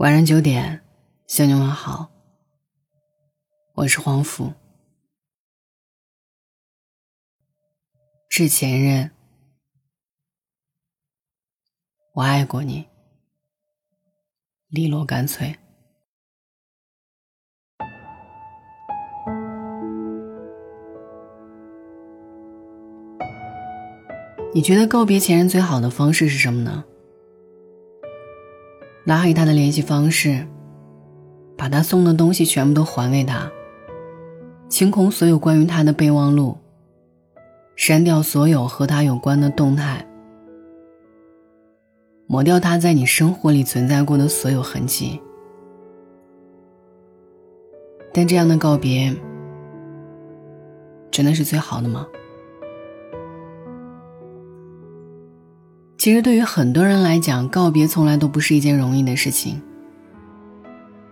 晚上九点，向你问好。我是黄甫。致前任，我爱过你，利落干脆。你觉得告别前任最好的方式是什么呢？拉黑他的联系方式，把他送的东西全部都还给他，清空所有关于他的备忘录，删掉所有和他有关的动态，抹掉他在你生活里存在过的所有痕迹。但这样的告别，真的是最好的吗？其实，对于很多人来讲，告别从来都不是一件容易的事情。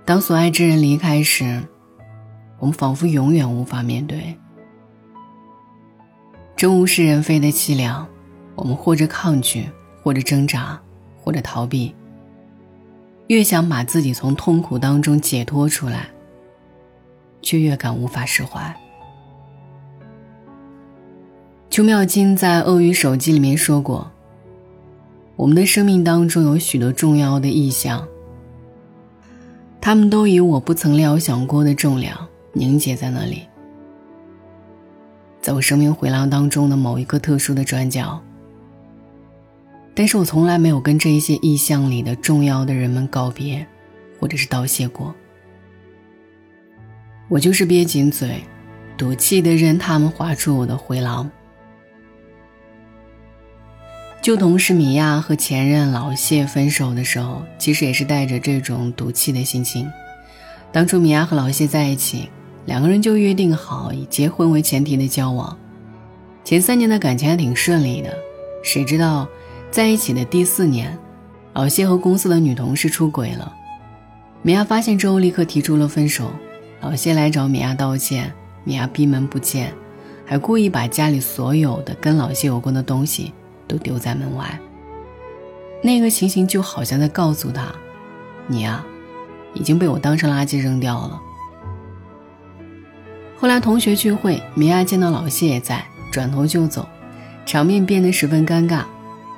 当所爱之人离开时，我们仿佛永远无法面对。这物是人非的凄凉，我们或者抗拒，或者挣扎，或者逃避。越想把自己从痛苦当中解脱出来，却越感无法释怀。邱妙金在《鳄鱼手机》里面说过。我们的生命当中有许多重要的意象，他们都以我不曾料想过的重量凝结在那里，在我生命回廊当中的某一个特殊的转角。但是我从来没有跟这一些意象里的重要的人们告别，或者是道谢过。我就是憋紧嘴，赌气的任他们划出我的回廊。旧同事米娅和前任老谢分手的时候，其实也是带着这种赌气的心情。当初米娅和老谢在一起，两个人就约定好以结婚为前提的交往。前三年的感情还挺顺利的，谁知道在一起的第四年，老谢和公司的女同事出轨了。米娅发现之后立刻提出了分手。老谢来找米娅道歉，米娅闭门不见，还故意把家里所有的跟老谢有关的东西。都丢在门外。那个情形就好像在告诉他：“你呀，已经被我当成垃圾扔掉了。”后来同学聚会，米娅见到老谢也在，转头就走，场面变得十分尴尬。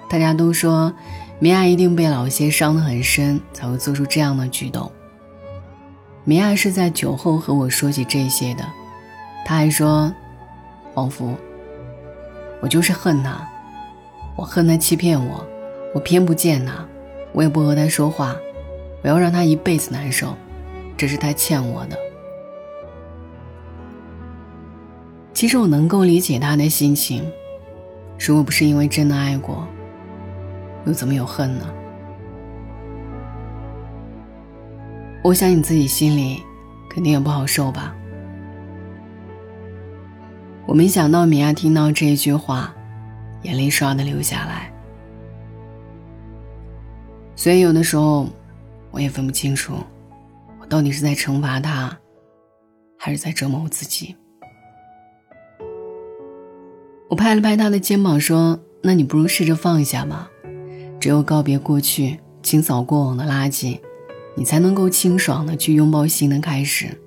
大家都说，米娅一定被老谢伤得很深，才会做出这样的举动。米娅是在酒后和我说起这些的，他还说：“黄福，我就是恨他。”我恨他欺骗我，我偏不见他，我也不和他说话，我要让他一辈子难受，这是他欠我的。其实我能够理解他的心情，如果不是因为真的爱过，又怎么有恨呢？我想你自己心里肯定也不好受吧。我没想到米娅听到这一句话。眼泪唰的流下来，所以有的时候，我也分不清楚，我到底是在惩罚他，还是在折磨我自己。我拍了拍他的肩膀，说：“那你不如试着放下嘛，只有告别过去，清扫过往的垃圾，你才能够清爽的去拥抱新的开始。”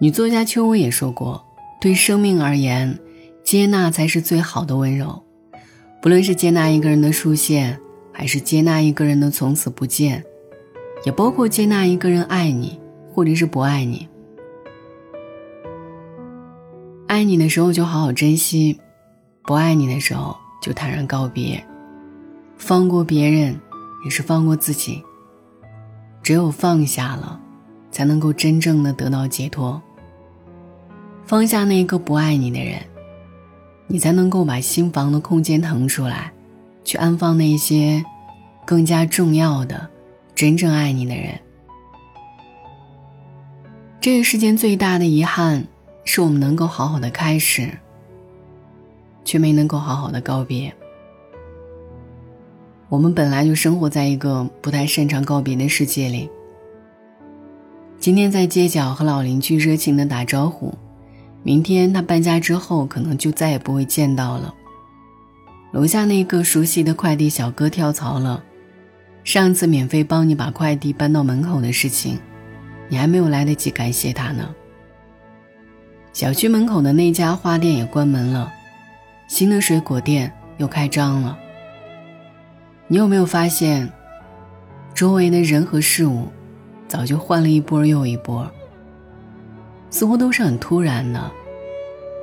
女作家秋薇也说过：“对生命而言。”接纳才是最好的温柔，不论是接纳一个人的出现，还是接纳一个人的从此不见，也包括接纳一个人爱你，或者是不爱你。爱你的时候就好好珍惜，不爱你的时候就坦然告别，放过别人，也是放过自己。只有放下了，才能够真正的得到解脱。放下那个不爱你的人。你才能够把心房的空间腾出来，去安放那些更加重要的、真正爱你的人。这个世间最大的遗憾，是我们能够好好的开始，却没能够好好的告别。我们本来就生活在一个不太擅长告别的世界里。今天在街角和老邻居热情的打招呼。明天他搬家之后，可能就再也不会见到了。楼下那个熟悉的快递小哥跳槽了，上次免费帮你把快递搬到门口的事情，你还没有来得及感谢他呢。小区门口的那家花店也关门了，新的水果店又开张了。你有没有发现，周围的人和事物，早就换了一波又一波，似乎都是很突然的，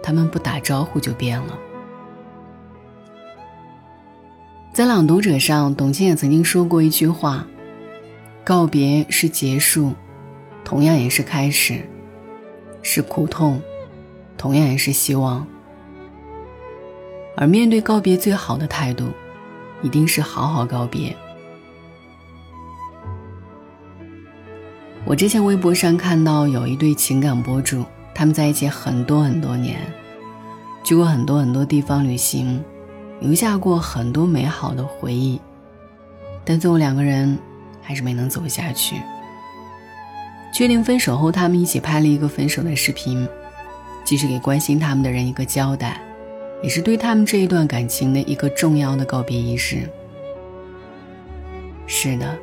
他们不打招呼就变了。在《朗读者》上，董卿也曾经说过一句话：“告别是结束，同样也是开始；是苦痛，同样也是希望。而面对告别，最好的态度，一定是好好告别。”我之前微博上看到有一对情感博主，他们在一起很多很多年，去过很多很多地方旅行。留下过很多美好的回忆，但最后两个人还是没能走下去。确定分手后，他们一起拍了一个分手的视频，既是给关心他们的人一个交代，也是对他们这一段感情的一个重要的告别仪式。是的，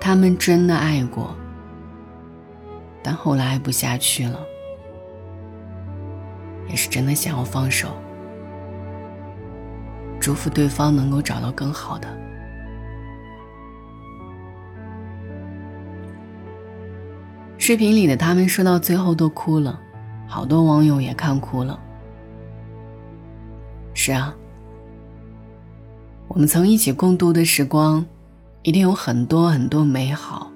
他们真的爱过，但后来爱不下去了，也是真的想要放手。祝福对方能够找到更好的。视频里的他们说到最后都哭了，好多网友也看哭了。是啊，我们曾一起共度的时光，一定有很多很多美好，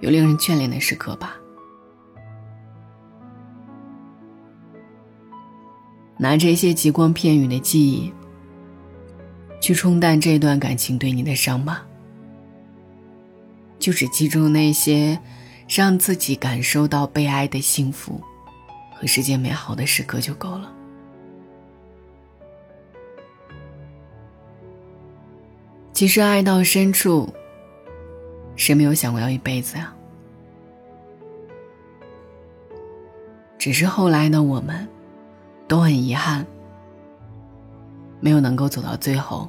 有令人眷恋的时刻吧。拿这些极光片羽的记忆。去冲淡这段感情对你的伤吧，就只记住那些让自己感受到被爱的幸福和世界美好的时刻就够了。其实爱到深处，谁没有想过要一辈子呀？只是后来的我们，都很遗憾。没有能够走到最后，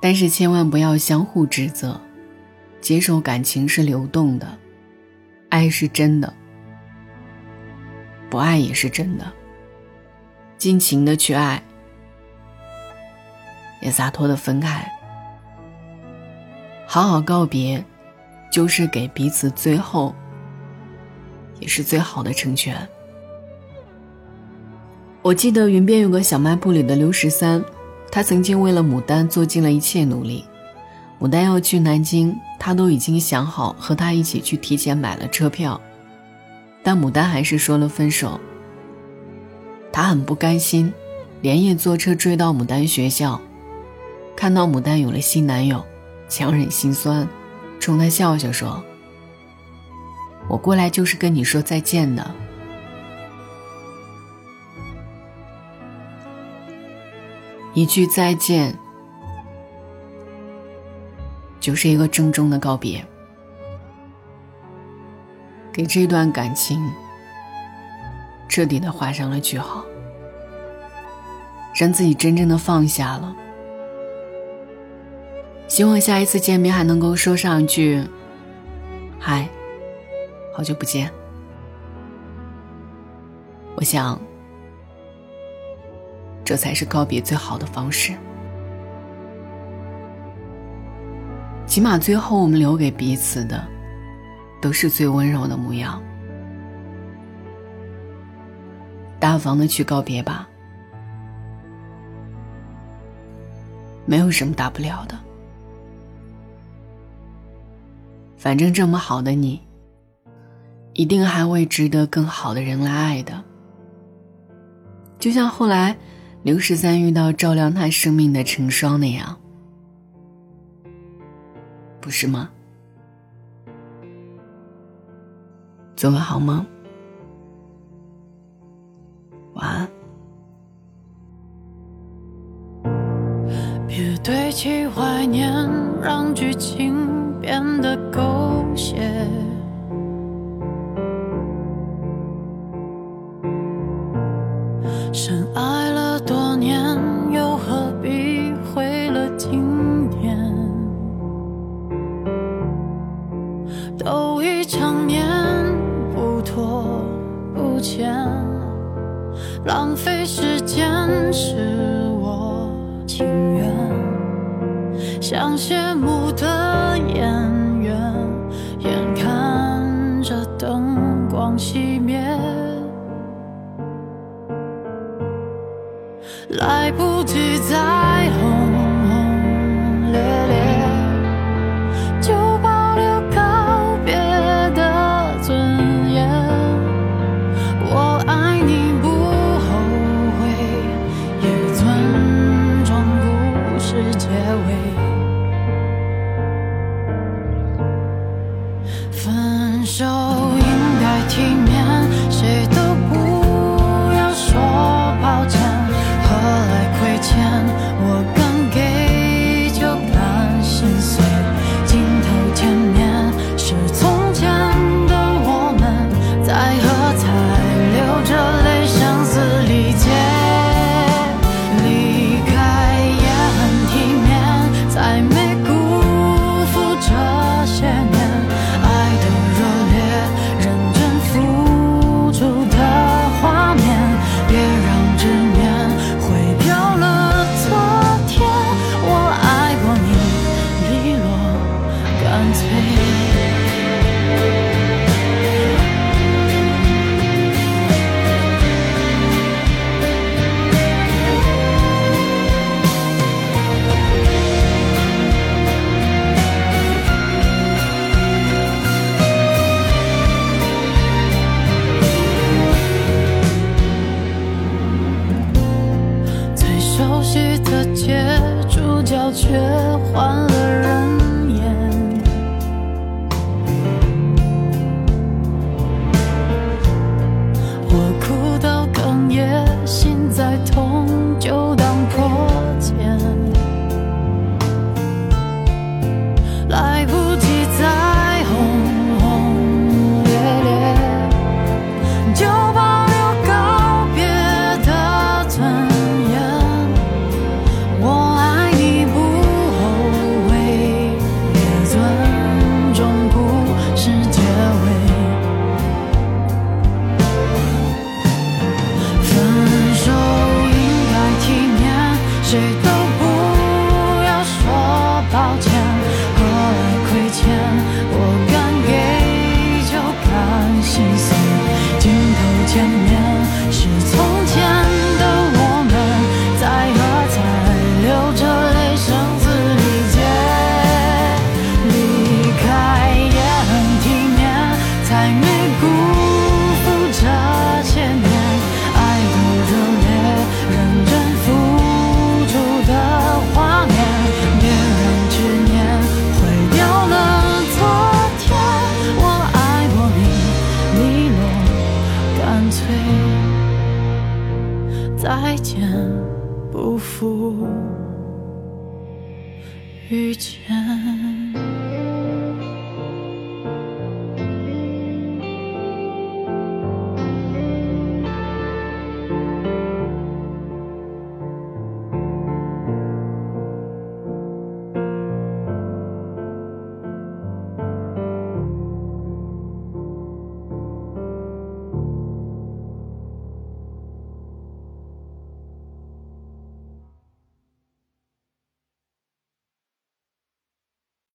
但是千万不要相互指责，接受感情是流动的，爱是真的，不爱也是真的。尽情的去爱，也洒脱的分开，好好告别，就是给彼此最后，也是最好的成全。我记得云边有个小卖部里的刘十三，他曾经为了牡丹做尽了一切努力。牡丹要去南京，他都已经想好和他一起去提前买了车票，但牡丹还是说了分手。他很不甘心，连夜坐车追到牡丹学校，看到牡丹有了新男友，强忍心酸，冲他笑笑说：“我过来就是跟你说再见的。”一句再见，就是一个郑重的告别，给这段感情彻底的画上了句号，让自己真正的放下了。希望下一次见面还能够说上一句：“嗨，好久不见。”我想。这才是告别最好的方式。起码最后我们留给彼此的，都是最温柔的模样。大方的去告别吧，没有什么大不了的。反正这么好的你，一定还会值得更好的人来爱的。就像后来。刘十三遇到照亮他生命的成双那样，不是吗？做个好梦，晚安。别堆砌怀念，让剧情变得狗血。深爱了多年又何必毁了经典都已成年不拖不欠浪费时间是我情愿。像谢幕的来不及再却换抱歉。